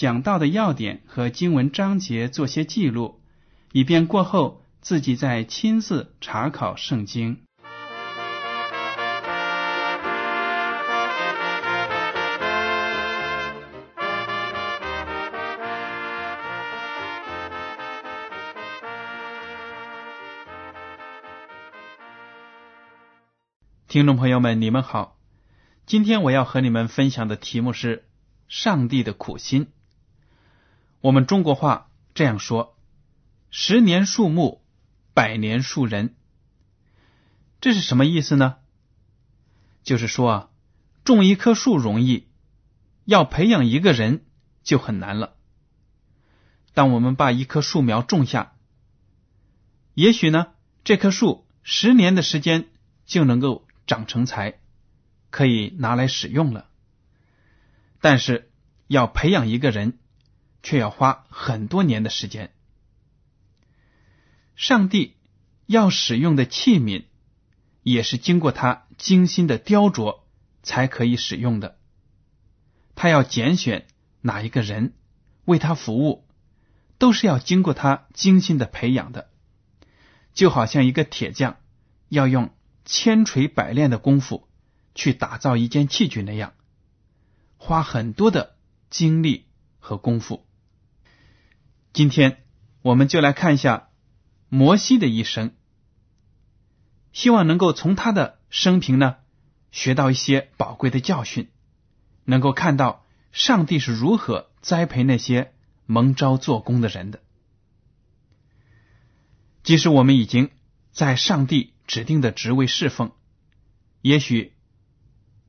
讲到的要点和经文章节做些记录，以便过后自己再亲自查考圣经。听众朋友们，你们好。今天我要和你们分享的题目是“上帝的苦心”。我们中国话这样说：“十年树木，百年树人。”这是什么意思呢？就是说啊，种一棵树容易，要培养一个人就很难了。当我们把一棵树苗种下，也许呢，这棵树十年的时间就能够。长成材，可以拿来使用了。但是要培养一个人，却要花很多年的时间。上帝要使用的器皿，也是经过他精心的雕琢才可以使用的。他要拣选哪一个人为他服务，都是要经过他精心的培养的。就好像一个铁匠要用。千锤百炼的功夫去打造一件器具那样，花很多的精力和功夫。今天我们就来看一下摩西的一生，希望能够从他的生平呢学到一些宝贵的教训，能够看到上帝是如何栽培那些蒙召做工的人的。即使我们已经在上帝。指定的职位侍奉，也许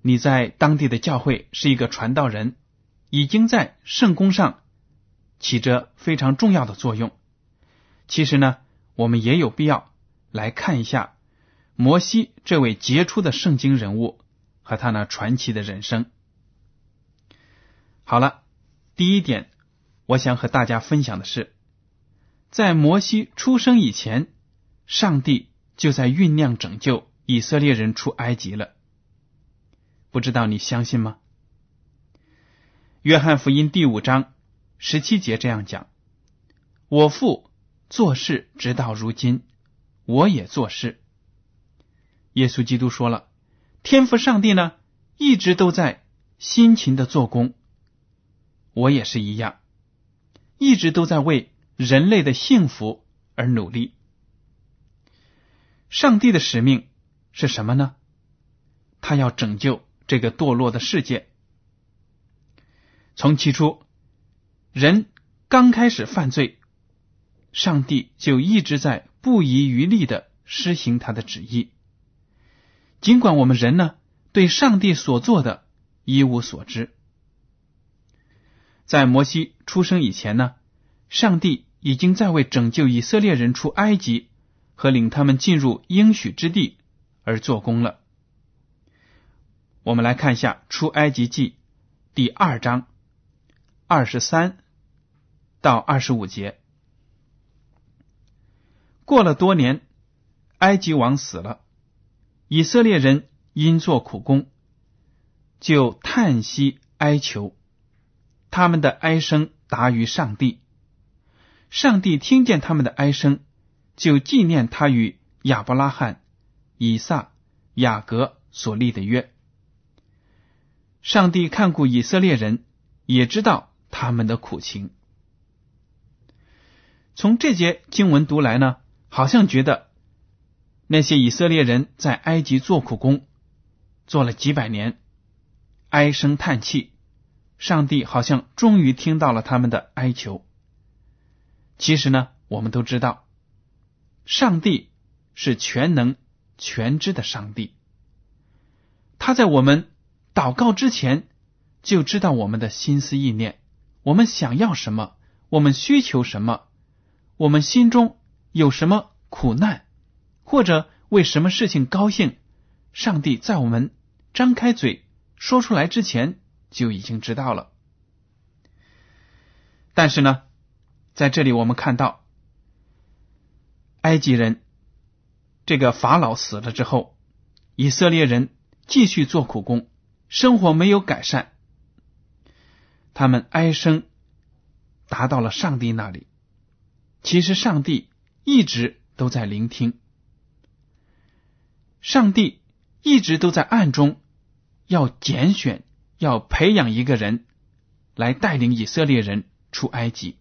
你在当地的教会是一个传道人，已经在圣公上起着非常重要的作用。其实呢，我们也有必要来看一下摩西这位杰出的圣经人物和他那传奇的人生。好了，第一点，我想和大家分享的是，在摩西出生以前，上帝。就在酝酿拯救以色列人出埃及了，不知道你相信吗？约翰福音第五章十七节这样讲：“我父做事直到如今，我也做事。”耶稣基督说了：“天赋上帝呢，一直都在辛勤的做工，我也是一样，一直都在为人类的幸福而努力。”上帝的使命是什么呢？他要拯救这个堕落的世界。从起初，人刚开始犯罪，上帝就一直在不遗余力的施行他的旨意。尽管我们人呢对上帝所做的一无所知，在摩西出生以前呢，上帝已经在为拯救以色列人出埃及。和领他们进入应许之地而做工了。我们来看一下《出埃及记》第二章二十三到二十五节。过了多年，埃及王死了，以色列人因做苦工，就叹息哀求，他们的哀声达于上帝。上帝听见他们的哀声。就纪念他与亚伯拉罕、以撒、雅各所立的约。上帝看顾以色列人，也知道他们的苦情。从这节经文读来呢，好像觉得那些以色列人在埃及做苦工，做了几百年，唉声叹气，上帝好像终于听到了他们的哀求。其实呢，我们都知道，上帝是全能全知的上帝，他在我们祷告之前就知道我们的心思意念，我们想要什么，我们需求什么。我们心中有什么苦难，或者为什么事情高兴，上帝在我们张开嘴说出来之前就已经知道了。但是呢，在这里我们看到，埃及人这个法老死了之后，以色列人继续做苦工，生活没有改善，他们哀声达到了上帝那里。其实，上帝一直都在聆听，上帝一直都在暗中要拣选、要培养一个人来带领以色列人出埃及。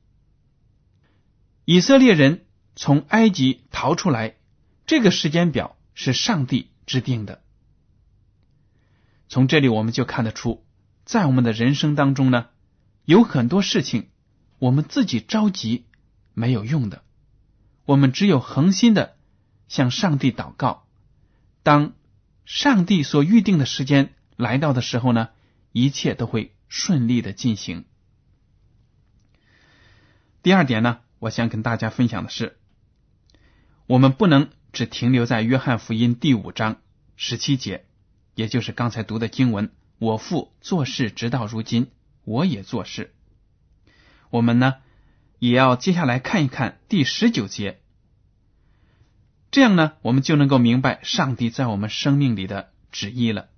以色列人从埃及逃出来，这个时间表是上帝制定的。从这里我们就看得出，在我们的人生当中呢，有很多事情我们自己着急。没有用的，我们只有恒心的向上帝祷告。当上帝所预定的时间来到的时候呢，一切都会顺利的进行。第二点呢，我想跟大家分享的是，我们不能只停留在约翰福音第五章十七节，也就是刚才读的经文：“我父做事直到如今，我也做事。”我们呢？也要接下来看一看第十九节，这样呢，我们就能够明白上帝在我们生命里的旨意了。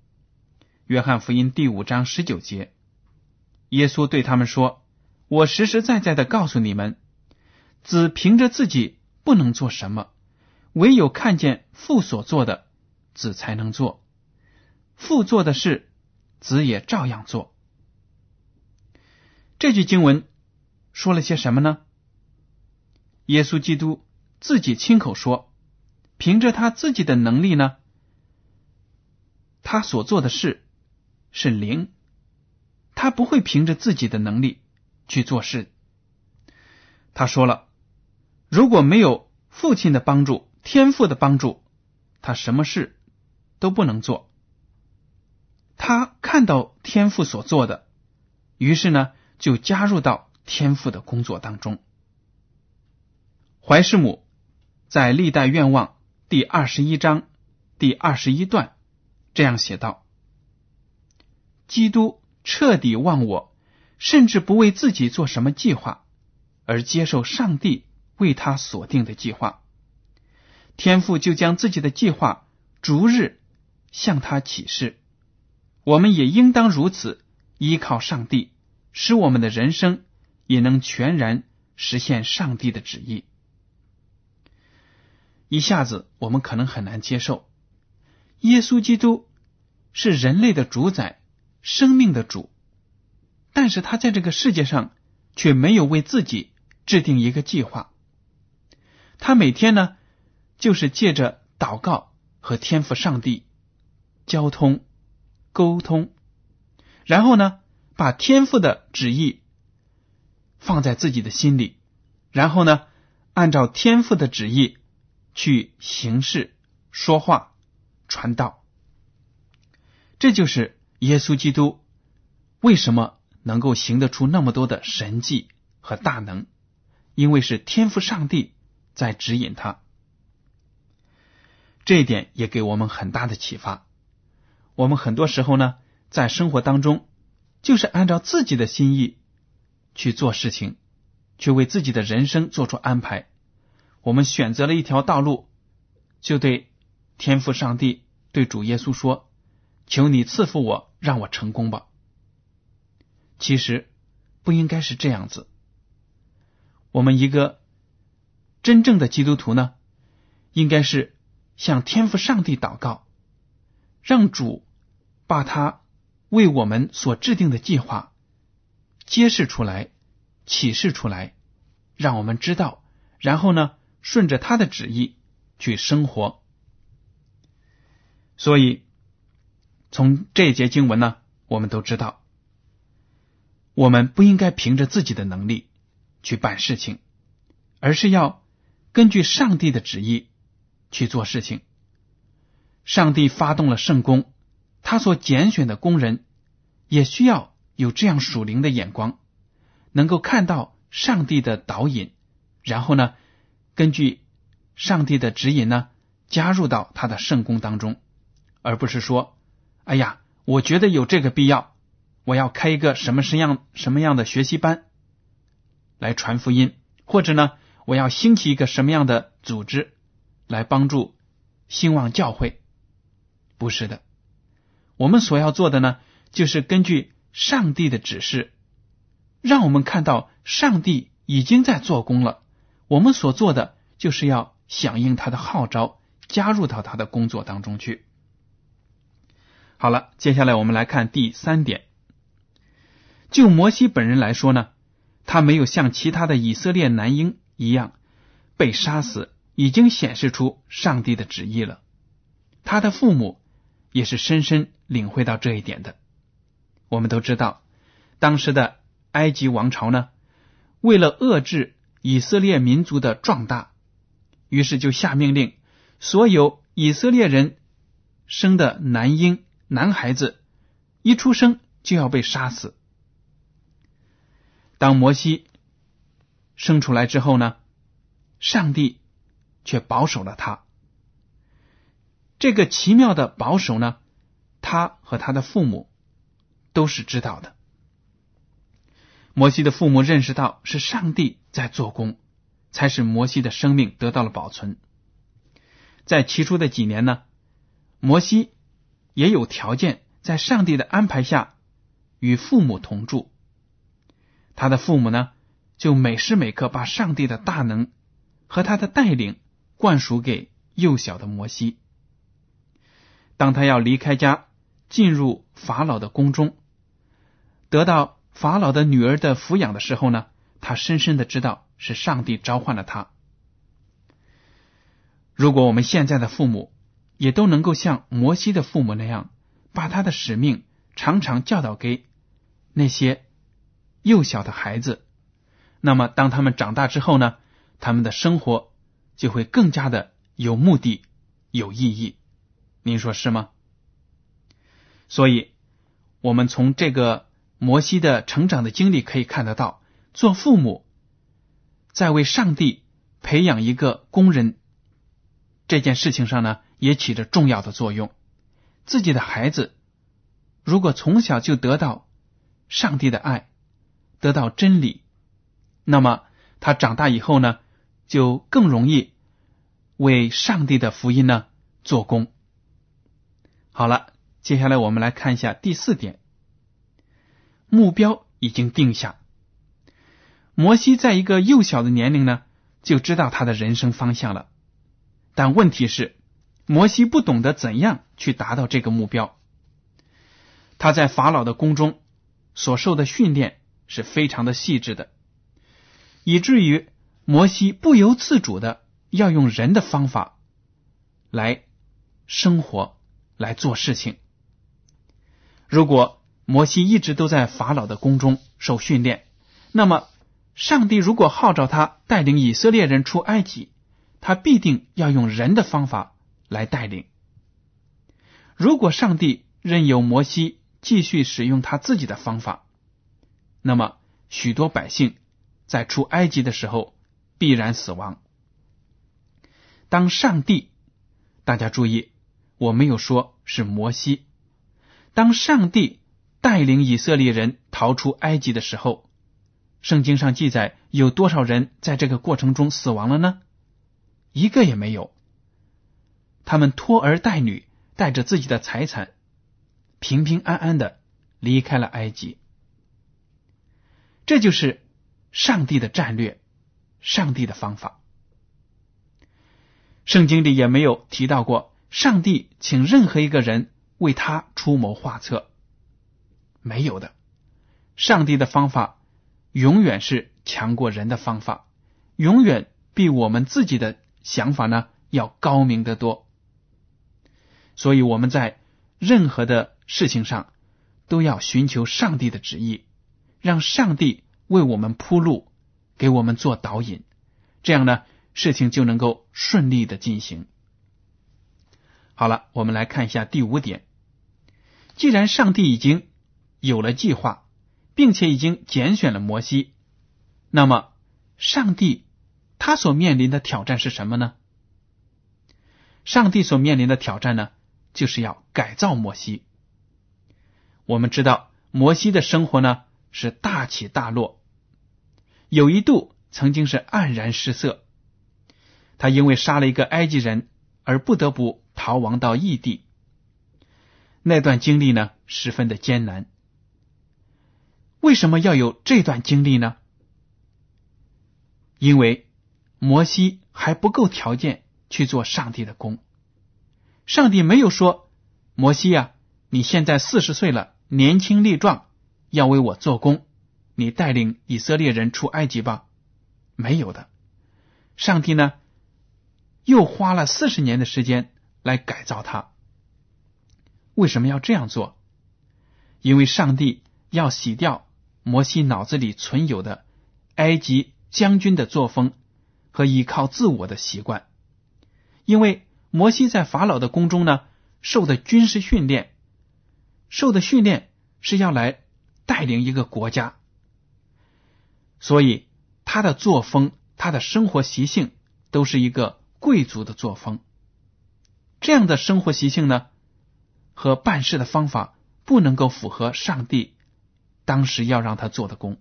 约翰福音第五章十九节，耶稣对他们说：“我实实在在的告诉你们，子凭着自己不能做什么，唯有看见父所做的，子才能做。父做的事，子也照样做。”这句经文。说了些什么呢？耶稣基督自己亲口说，凭着他自己的能力呢，他所做的事是零，他不会凭着自己的能力去做事。他说了，如果没有父亲的帮助、天父的帮助，他什么事都不能做。他看到天父所做的，于是呢，就加入到。天赋的工作当中，怀世母在《历代愿望》第二十一章第二十一段这样写道：“基督彻底忘我，甚至不为自己做什么计划，而接受上帝为他所定的计划。天父就将自己的计划逐日向他启示。我们也应当如此，依靠上帝，使我们的人生。”也能全然实现上帝的旨意。一下子，我们可能很难接受，耶稣基督是人类的主宰、生命的主，但是他在这个世界上却没有为自己制定一个计划。他每天呢，就是借着祷告和天赋上帝交通、沟通，然后呢，把天赋的旨意。放在自己的心里，然后呢，按照天父的旨意去行事、说话、传道。这就是耶稣基督为什么能够行得出那么多的神迹和大能，因为是天赋上帝在指引他。这一点也给我们很大的启发。我们很多时候呢，在生活当中，就是按照自己的心意。去做事情，去为自己的人生做出安排。我们选择了一条道路，就对天父上帝、对主耶稣说：“求你赐福我，让我成功吧。”其实不应该是这样子。我们一个真正的基督徒呢，应该是向天父上帝祷告，让主把他为我们所制定的计划。揭示出来，启示出来，让我们知道，然后呢，顺着他的旨意去生活。所以，从这一节经文呢，我们都知道，我们不应该凭着自己的能力去办事情，而是要根据上帝的旨意去做事情。上帝发动了圣工，他所拣选的工人也需要有这样属灵的眼光，能够看到上帝的导引，然后呢，根据上帝的指引呢，加入到他的圣工当中。而不是说，哎呀，我觉得有这个必要，我要开一个什么什样什么样的学习班来传福音，或者呢，我要兴起一个什么样的组织来帮助兴旺教会。不是的，我们所要做的呢，就是根据上帝的指示，让我们看到上帝已经在做工了。我们所做的就是要响应他的号召，加入到他的工作当中去。好了，接下来我们来看第三点。就摩西本人来说呢，他没有像其他的以色列男婴一样被杀死，已经显示出上帝的旨意了。他的父母也是深深领会到这一点的。我们都知道，当时的埃及王朝呢，为了遏制以色列民族的壮大，于是就下命令，所有以色列人生的男婴。男孩子一出生就要被杀死。当摩西生出来之后呢，上帝却保守了他。这个奇妙的保守呢，他和他的父母都是知道的。摩西的父母认识到是上帝在做工，才使摩西的生命得到了保存。在起初的几年呢，摩西。也有条件在上帝的安排下与父母同住。他的父母呢，就每时每刻把上帝的大能和他的带领灌输给幼小的摩西。当他要离开家，进入法老的宫中，得到法老的女儿的抚养的时候呢，他深深的知道是上帝召唤了他。如果我们现在的父母，也都能够像摩西的父母那样，把他的使命常常教导给那些幼小的孩子。那么，当他们长大之后呢，他们的生活就会更加的有目的、有意义。您说是吗？所以，我们从这个摩西的成长的经历可以看得到，做父母在为上帝培养一个工人这件事情上呢。也起着重要的作用。自己的孩子如果从小就得到上帝的爱，得到真理，那么他长大以后呢，就更容易为上帝的福音呢做工。好了，接下来我们来看一下第四点，目标已经定下。摩西在一个幼小的年龄呢，就知道他的人生方向了，但问题是。摩西不懂得怎样去达到这个目标。他在法老的宫中所受的训练是非常的细致的，以至于摩西不由自主的要用人的方法来生活、来做事情。如果摩西一直都在法老的宫中受训练，那么上帝如果号召他带领以色列人出埃及，他必定要用人的方法。来带领。如果上帝任由摩西继续使用他自己的方法，那么许多百姓在出埃及的时候必然死亡。当上帝，大家注意，我没有说是摩西。当上帝带领以色列人逃出埃及的时候，圣经上记载有多少人在这个过程中死亡了呢？一个也没有。他们拖儿带女，带着自己的财产，平平安安的离开了埃及。这就是上帝的战略，上帝的方法。圣经里也没有提到过上帝请任何一个人为他出谋划策，没有的。上帝的方法永远是强过人的方法，永远比我们自己的想法呢要高明得多。所以我们在任何的事情上都要寻求上帝的旨意，让上帝为我们铺路，给我们做导引，这样呢事情就能够顺利的进行。好了，我们来看一下第五点。既然上帝已经有了计划，并且已经拣选了摩西，那么上帝他所面临的挑战是什么呢？上帝所面临的挑战呢，就是要改造摩西。我们知道，摩西的生活呢是大起大落，有一度曾经是黯然失色。他因为杀了一个埃及人，而不得不逃亡到异地。那段经历呢，十分的艰难。为什么要有这段经历呢？因为摩西还不够条件去做上帝的工。上帝没有说：“摩西呀，你现在四十岁了，年轻力壮，要为我做工，你带领以色列人出埃及吧。”没有的。上帝呢，又花了四十年的时间来改造他。为什么要这样做？因为上帝要洗掉摩西脑子里存有的埃及将军的作风和依靠自我的习惯。因为摩西在法老的宫中呢，受的军事训练，受的训练是要来带领一个国家，所以他的作风、他的生活习性都是一个贵族的作风。这样的生活习性呢？和办事的方法不能够符合上帝当时要让他做的工，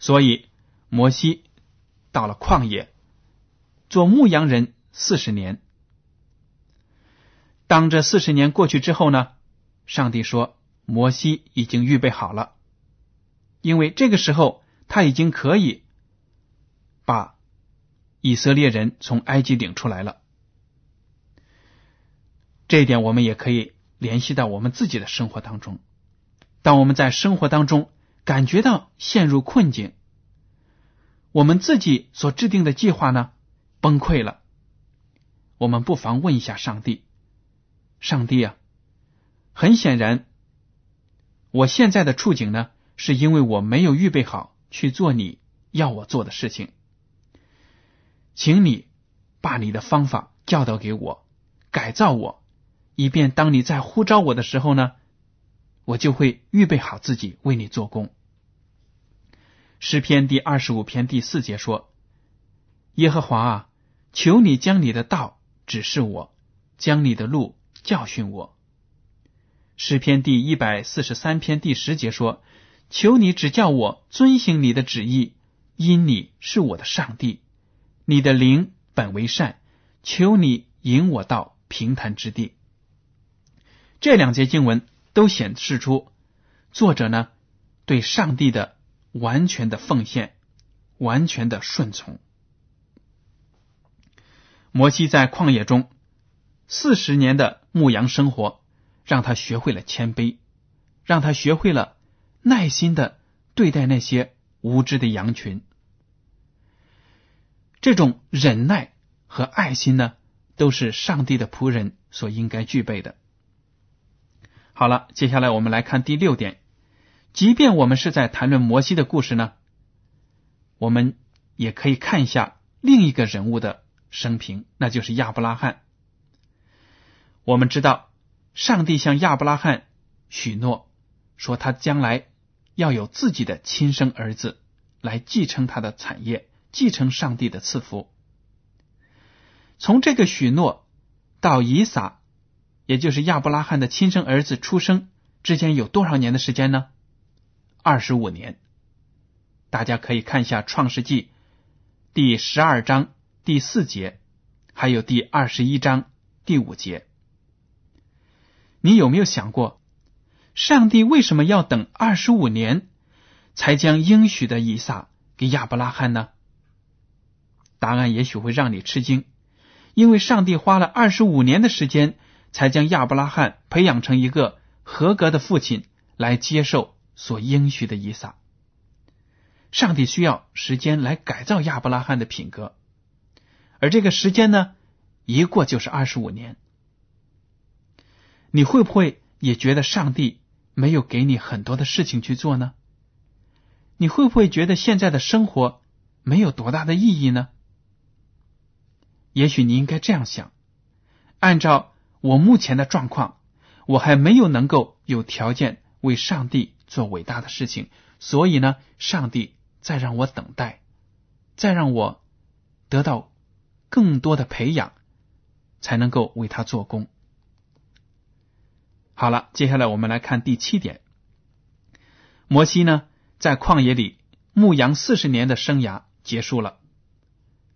所以摩西到了旷野做牧羊人四十年。当这四十年过去之后呢，上帝说摩西已经预备好了，因为这个时候他已经可以把以色列人从埃及领出来了。这一点我们也可以联系到我们自己的生活当中。当我们在生活当中感觉到陷入困境，我们自己所制定的计划呢崩溃了，我们不妨问一下上帝：“上帝啊，很显然，我现在的处境呢，是因为我没有预备好去做你要我做的事情，请你把你的方法教导给我，改造我。”以便当你在呼召我的时候呢，我就会预备好自己为你做工。诗篇第二十五篇第四节说：“耶和华啊，求你将你的道指示我，将你的路教训我。”诗篇第一百四十三篇第十节说：“求你指教我遵行你的旨意，因你是我的上帝，你的灵本为善，求你引我到平坦之地。”这两节经文都显示出作者呢对上帝的完全的奉献、完全的顺从。摩西在旷野中四十年的牧羊生活，让他学会了谦卑，让他学会了耐心的对待那些无知的羊群。这种忍耐和爱心呢，都是上帝的仆人所应该具备的。好了，接下来我们来看第六点。即便我们是在谈论摩西的故事呢，我们也可以看一下另一个人物的生平，那就是亚伯拉罕。我们知道，上帝向亚伯拉罕许诺，说他将来要有自己的亲生儿子来继承他的产业，继承上帝的赐福。从这个许诺到以撒。也就是亚伯拉罕的亲生儿子出生之间有多少年的时间呢？二十五年。大家可以看一下《创世纪》第十二章第四节，还有第二十一章第五节。你有没有想过，上帝为什么要等二十五年才将应许的以撒给亚伯拉罕呢？答案也许会让你吃惊，因为上帝花了二十五年的时间。才将亚伯拉罕培养成一个合格的父亲，来接受所应许的以撒。上帝需要时间来改造亚伯拉罕的品格，而这个时间呢，一过就是二十五年。你会不会也觉得上帝没有给你很多的事情去做呢？你会不会觉得现在的生活没有多大的意义呢？也许你应该这样想：按照我目前的状况，我还没有能够有条件为上帝做伟大的事情，所以呢，上帝再让我等待，再让我得到更多的培养，才能够为他做工。好了，接下来我们来看第七点。摩西呢，在旷野里牧羊四十年的生涯结束了，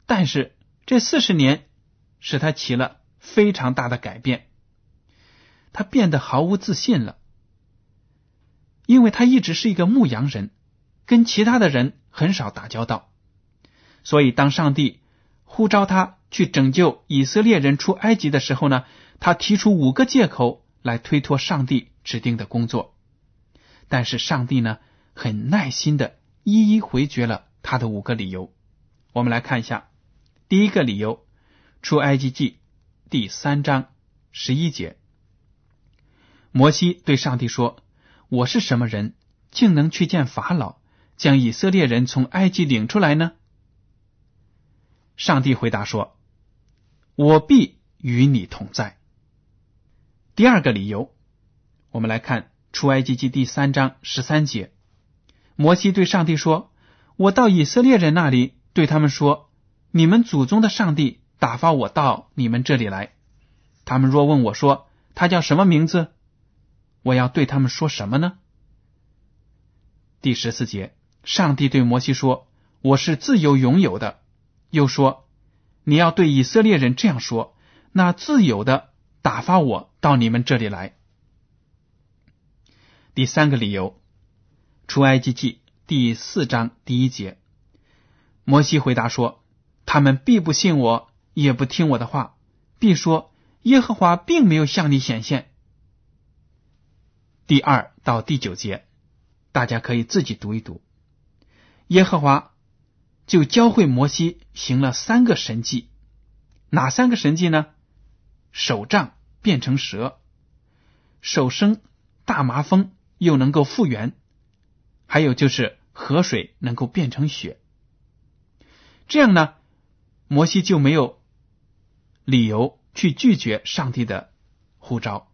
但是这四十年使他起了非常大的改变，他变得毫无自信了，因为他一直是一个牧羊人，跟其他的人很少打交道，所以当上帝呼召他去拯救以色列人出埃及的时候呢，他提出五个借口。来推脱上帝指定的工作，但是上帝呢，很耐心的一一回绝了他的五个理由。我们来看一下，第一个理由，出埃及记第三章十一节，摩西对上帝说：“我是什么人，竟能去见法老，将以色列人从埃及领出来呢？”上帝回答说：“我必与你同在。”第二个理由，我们来看出埃及记第三章十三节，摩西对上帝说：“我到以色列人那里，对他们说，你们祖宗的上帝打发我到你们这里来。他们若问我说他叫什么名字，我要对他们说什么呢？”第十四节，上帝对摩西说：“我是自由拥有的。”又说：“你要对以色列人这样说，那自由的。”打发我到你们这里来。第三个理由，出埃及记第四章第一节，摩西回答说：“他们必不信我，也不听我的话，必说耶和华并没有向你显现。”第二到第九节，大家可以自己读一读。耶和华就教会摩西行了三个神迹，哪三个神迹呢？手杖变成蛇，手生大麻风又能够复原，还有就是河水能够变成血。这样呢，摩西就没有理由去拒绝上帝的呼召，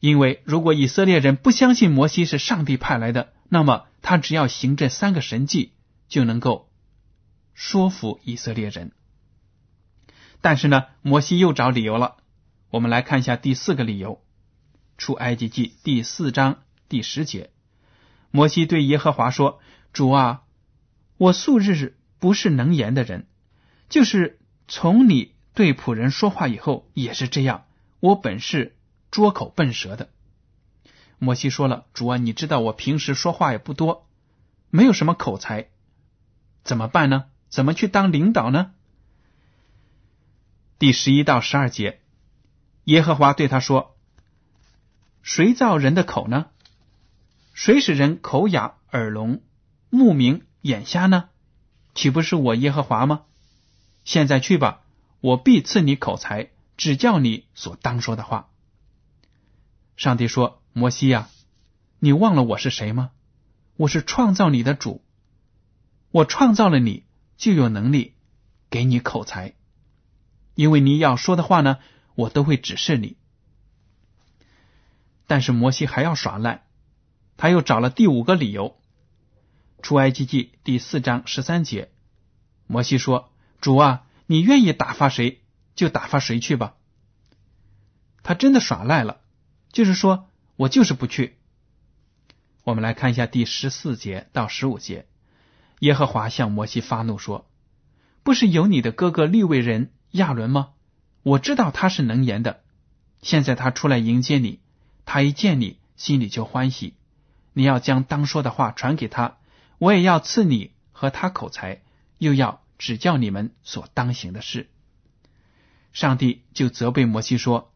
因为如果以色列人不相信摩西是上帝派来的，那么他只要行这三个神迹就能够说服以色列人。但是呢，摩西又找理由了。我们来看一下第四个理由，《出埃及记》第四章第十节，摩西对耶和华说：“主啊，我素日不是能言的人，就是从你对仆人说话以后也是这样。我本是拙口笨舌的。”摩西说了：“主啊，你知道我平时说话也不多，没有什么口才，怎么办呢？怎么去当领导呢？”第十一到十二节。耶和华对他说：“谁造人的口呢？谁使人口哑、耳聋、目明、眼瞎呢？岂不是我耶和华吗？现在去吧，我必赐你口才，指教你所当说的话。”上帝说：“摩西呀，你忘了我是谁吗？我是创造你的主，我创造了你，就有能力给你口才，因为你要说的话呢。”我都会指示你，但是摩西还要耍赖，他又找了第五个理由。出埃及记第四章十三节，摩西说：“主啊，你愿意打发谁就打发谁去吧。”他真的耍赖了，就是说我就是不去。我们来看一下第十四节到十五节，耶和华向摩西发怒说：“不是有你的哥哥利未人亚伦吗？”我知道他是能言的，现在他出来迎接你，他一见你心里就欢喜。你要将当说的话传给他，我也要赐你和他口才，又要指教你们所当行的事。上帝就责备摩西说：“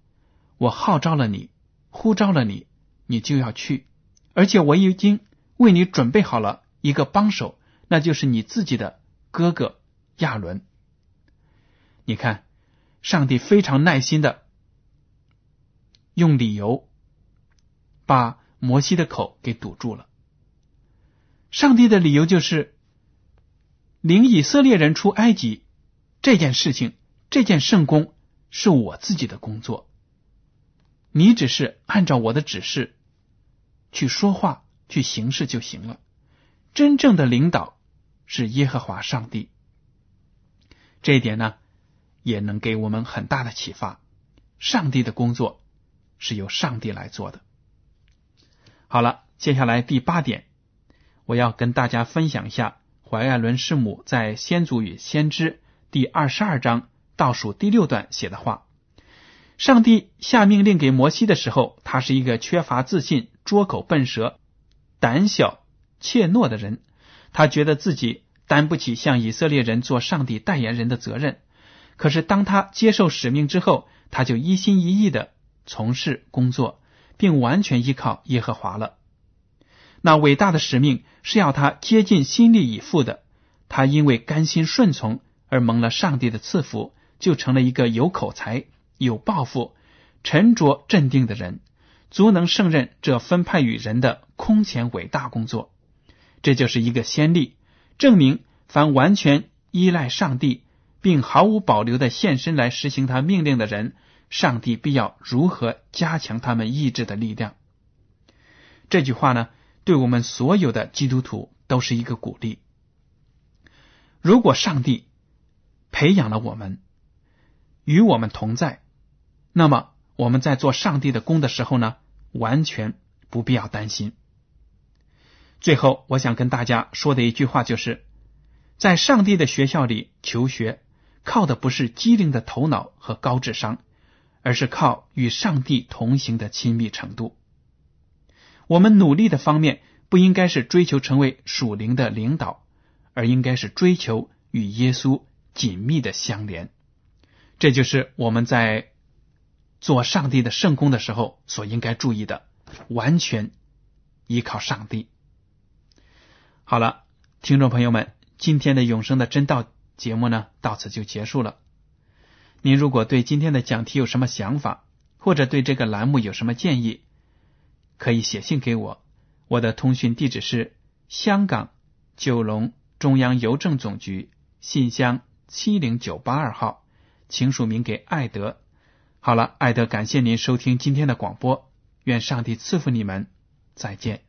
我号召了你，呼召了你，你就要去，而且我已经为你准备好了一个帮手，那就是你自己的哥哥亚伦。你看，上帝非常耐心的用理由把摩西的口给堵住了。上帝的理由就是领以色列人出埃及这件事情，这件圣功是我自己的工作，你只是按照我的指示去说话、去行事就行了。真正的领导是耶和华上帝，这一点呢，也能给我们很大的启发。上帝的工作是由上帝来做的。好了，接下来第八点。我要跟大家分享一下怀艾伦师母在《先祖与先知》第二十二章倒数第六段写的话。上帝下命令给摩西的时候，他是一个缺乏自信、拙口笨舌、胆小怯懦的人。他觉得自己担不起向以色列人做上帝代言人的责任。可是当他接受使命之后，他就一心一意的从事工作，并完全依靠耶和华了。那伟大的使命是要他竭尽心力以赴的。他因为甘心顺从而蒙了上帝的赐福，就成了一个有口才、有抱负、沉着镇定的人，足能胜任这分派与人的空前伟大工作。这就是一个先例，证明凡完全依赖上帝，并毫无保留的献身来实行他命令的人，上帝必要如何加强他们意志的力量。这句话呢？对我们所有的基督徒都是一个鼓励。如果上帝培养了我们，与我们同在，那么我们在做上帝的工的时候呢，完全不必要担心。最后，我想跟大家说的一句话就是：在上帝的学校里求学，靠的不是机灵的头脑和高智商，而是靠与上帝同行的亲密程度。我们努力的方面不应该是追求成为属灵的领导，而应该是追求与耶稣紧密的相连。这就是我们在做上帝的圣功的时候所应该注意的，完全依靠上帝。好了，听众朋友们，今天的永生的真道节目呢，到此就结束了。您如果对今天的讲题有什么想法，或者对这个栏目有什么建议，可以写信给我，我的通讯地址是香港九龙中央邮政总局信箱七零九八二号，请署名给艾德。好了，艾德，感谢您收听今天的广播，愿上帝赐福你们，再见。